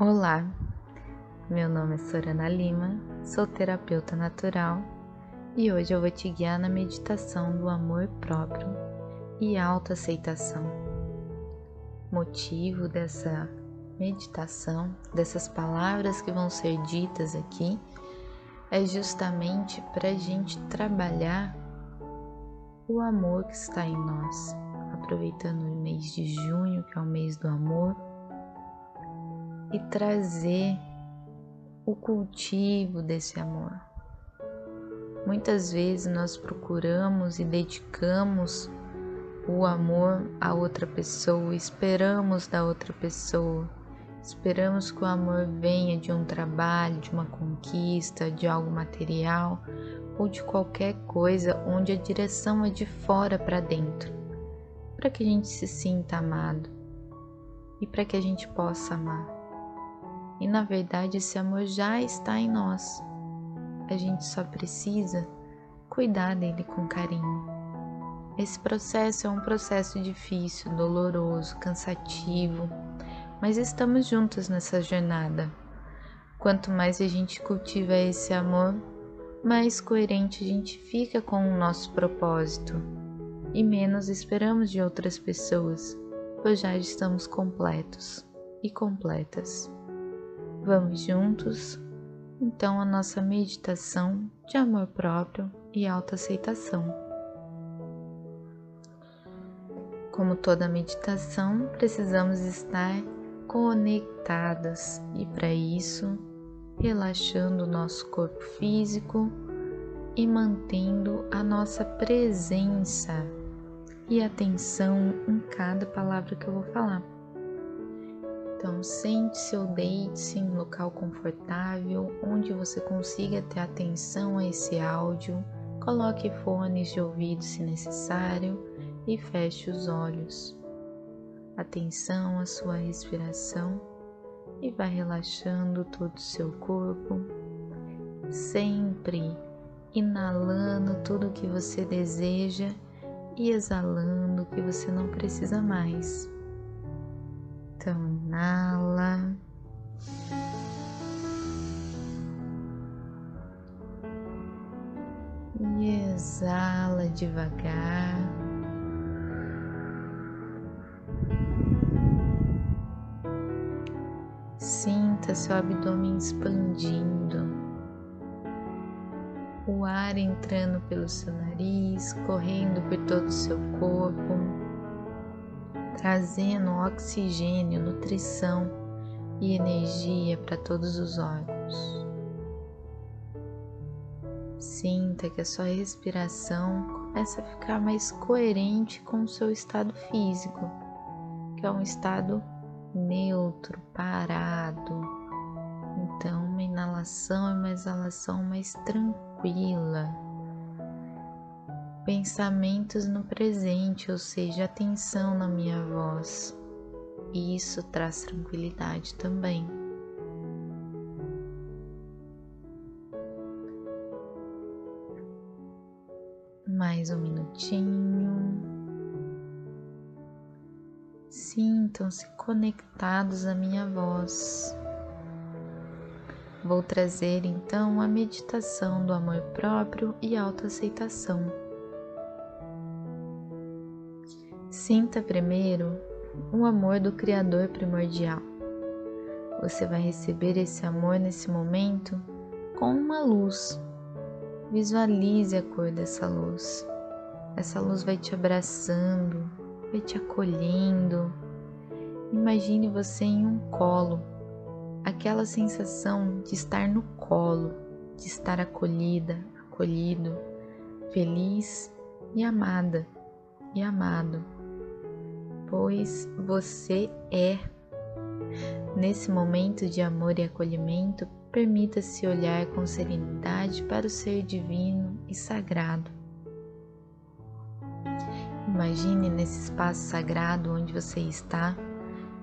Olá, meu nome é Sorana Lima, sou terapeuta natural e hoje eu vou te guiar na meditação do amor próprio e autoaceitação. Motivo dessa meditação, dessas palavras que vão ser ditas aqui, é justamente para a gente trabalhar o amor que está em nós, aproveitando o mês de junho, que é o mês do amor e trazer o cultivo desse amor. Muitas vezes nós procuramos e dedicamos o amor a outra pessoa, esperamos da outra pessoa, esperamos que o amor venha de um trabalho, de uma conquista, de algo material ou de qualquer coisa onde a direção é de fora para dentro, para que a gente se sinta amado e para que a gente possa amar. E na verdade, esse amor já está em nós. A gente só precisa cuidar dele com carinho. Esse processo é um processo difícil, doloroso, cansativo, mas estamos juntos nessa jornada. Quanto mais a gente cultiva esse amor, mais coerente a gente fica com o nosso propósito e menos esperamos de outras pessoas, pois já estamos completos e completas. Vamos juntos, então, a nossa meditação de amor próprio e autoaceitação. Como toda meditação, precisamos estar conectadas e, para isso, relaxando o nosso corpo físico e mantendo a nossa presença e atenção em cada palavra que eu vou falar. Então, sente-se ou deite-se em um local confortável, onde você consiga ter atenção a esse áudio. Coloque fones de ouvido se necessário e feche os olhos. Atenção à sua respiração e vai relaxando todo o seu corpo, sempre inalando tudo o que você deseja e exalando o que você não precisa mais. Então, inala. E exala devagar. Sinta seu abdômen expandindo, o ar entrando pelo seu nariz, correndo por todo o seu corpo trazendo oxigênio, nutrição e energia para todos os órgãos. Sinta que a sua respiração começa a ficar mais coerente com o seu estado físico, que é um estado neutro, parado. Então, uma inalação e uma exalação mais tranquila pensamentos no presente, ou seja, atenção na minha voz. E isso traz tranquilidade também. Mais um minutinho. Sintam-se conectados à minha voz. Vou trazer então a meditação do amor próprio e autoaceitação. Sinta primeiro o amor do Criador primordial. Você vai receber esse amor nesse momento com uma luz. Visualize a cor dessa luz. Essa luz vai te abraçando, vai te acolhendo. Imagine você em um colo, aquela sensação de estar no colo, de estar acolhida, acolhido, feliz e amada e amado pois você é. Nesse momento de amor e acolhimento, permita-se olhar com serenidade para o ser divino e sagrado. Imagine nesse espaço sagrado onde você está,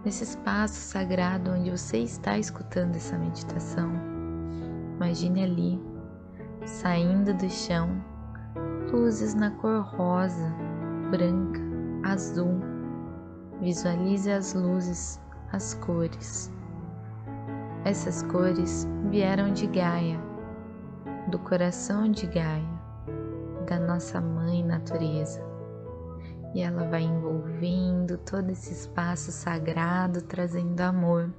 nesse espaço sagrado onde você está escutando essa meditação. Imagine ali, saindo do chão, luzes na cor rosa, branca, azul Visualize as luzes, as cores. Essas cores vieram de Gaia, do coração de Gaia, da nossa mãe natureza. E ela vai envolvendo todo esse espaço sagrado, trazendo amor.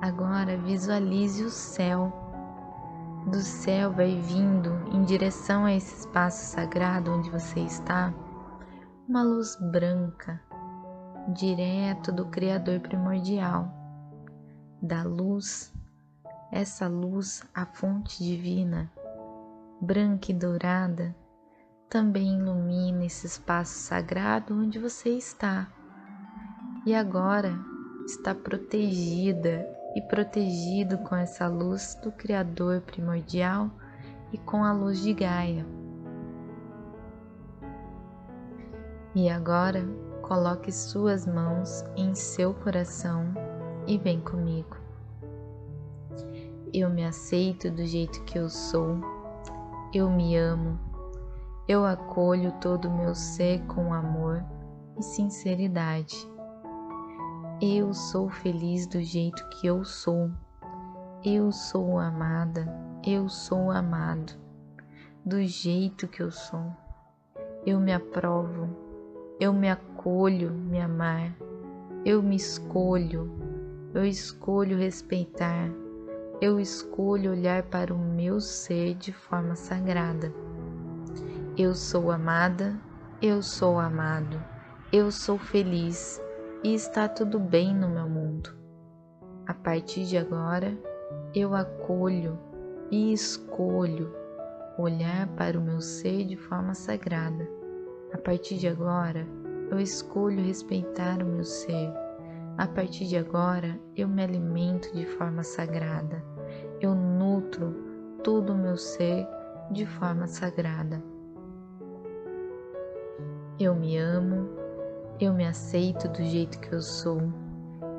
Agora visualize o céu. Do céu vai vindo em direção a esse espaço sagrado onde você está uma luz branca, direto do Criador primordial. Da luz, essa luz, a fonte divina, branca e dourada, também ilumina esse espaço sagrado onde você está. E agora está protegida e protegido com essa luz do Criador primordial e com a luz de Gaia. E agora coloque suas mãos em seu coração e vem comigo. Eu me aceito do jeito que eu sou, eu me amo, eu acolho todo o meu ser com amor e sinceridade. Eu sou feliz do jeito que eu sou. Eu sou amada, eu sou amado, do jeito que eu sou. Eu me aprovo, eu me acolho me amar, eu me escolho, eu escolho respeitar, eu escolho olhar para o meu ser de forma sagrada. Eu sou amada, eu sou amado, eu sou feliz e está tudo bem no meu mundo. A partir de agora, eu acolho e escolho olhar para o meu ser de forma sagrada. A partir de agora, eu escolho respeitar o meu ser. A partir de agora, eu me alimento de forma sagrada. Eu nutro todo o meu ser de forma sagrada. Eu me amo, eu me aceito do jeito que eu sou.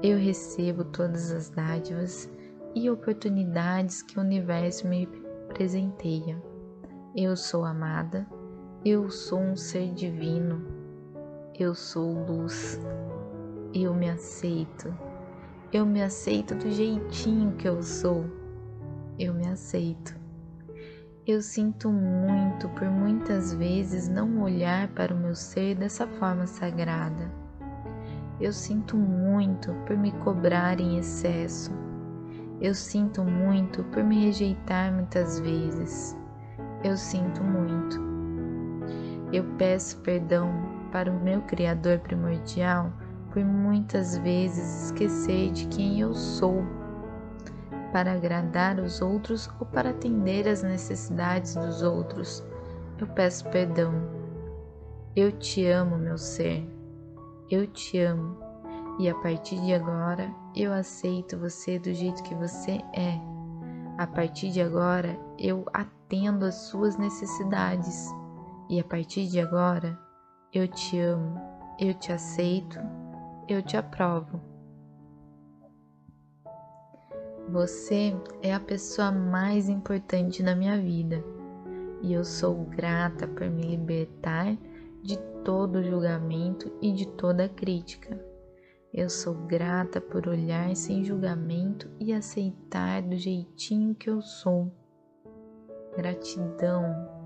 Eu recebo todas as dádivas e oportunidades que o universo me presenteia. Eu sou amada, eu sou um ser divino, eu sou luz, eu me aceito, eu me aceito do jeitinho que eu sou, eu me aceito. Eu sinto muito por muitas vezes não olhar para o meu ser dessa forma sagrada. Eu sinto muito por me cobrar em excesso. Eu sinto muito por me rejeitar muitas vezes. Eu sinto muito. Eu peço perdão para o meu Criador primordial por muitas vezes esquecer de quem eu sou para agradar os outros ou para atender às necessidades dos outros. Eu peço perdão. Eu te amo, meu ser. Eu te amo. E a partir de agora, eu aceito você do jeito que você é. A partir de agora, eu atendo às suas necessidades. E a partir de agora, eu te amo, eu te aceito, eu te aprovo. Você é a pessoa mais importante na minha vida e eu sou grata por me libertar de todo julgamento e de toda crítica. Eu sou grata por olhar sem julgamento e aceitar do jeitinho que eu sou. Gratidão,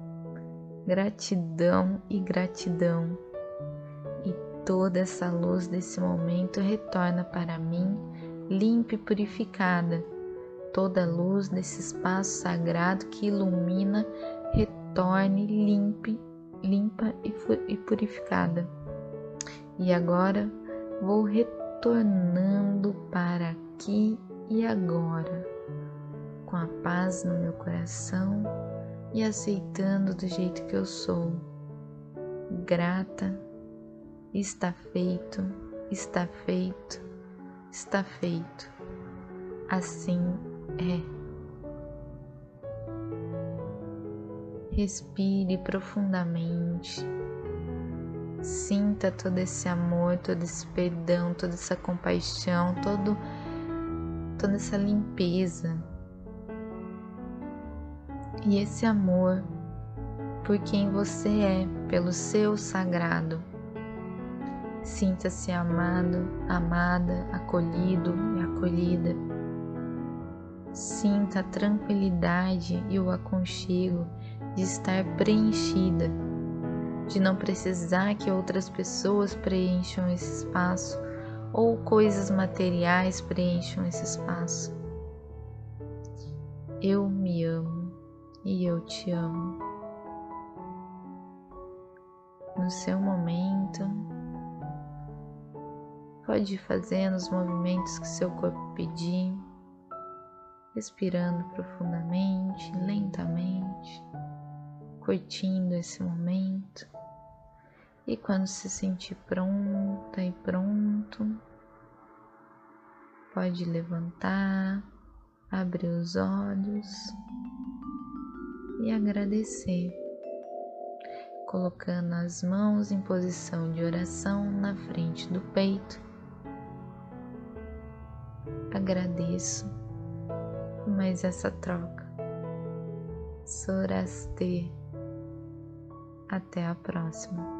gratidão e gratidão. E toda essa luz desse momento retorna para mim limpa e purificada. Toda a luz desse espaço sagrado que ilumina retorne limpe, limpa e purificada. E agora vou retornando para aqui e agora, com a paz no meu coração e aceitando do jeito que eu sou. Grata, está feito, está feito está feito. Assim é. Respire profundamente. Sinta todo esse amor, todo esse perdão, toda essa compaixão, todo, toda essa limpeza. E esse amor por quem você é, pelo seu sagrado Sinta-se amado, amada, acolhido e acolhida. Sinta a tranquilidade e o aconchego de estar preenchida, de não precisar que outras pessoas preencham esse espaço ou coisas materiais preencham esse espaço. Eu me amo e eu te amo. No seu momento, pode ir fazendo os movimentos que seu corpo pedir, respirando profundamente, lentamente, curtindo esse momento. E quando se sentir pronta e pronto, pode levantar abrir os olhos e agradecer, colocando as mãos em posição de oração na frente do peito. Agradeço mais essa troca. Soraste. Até a próxima.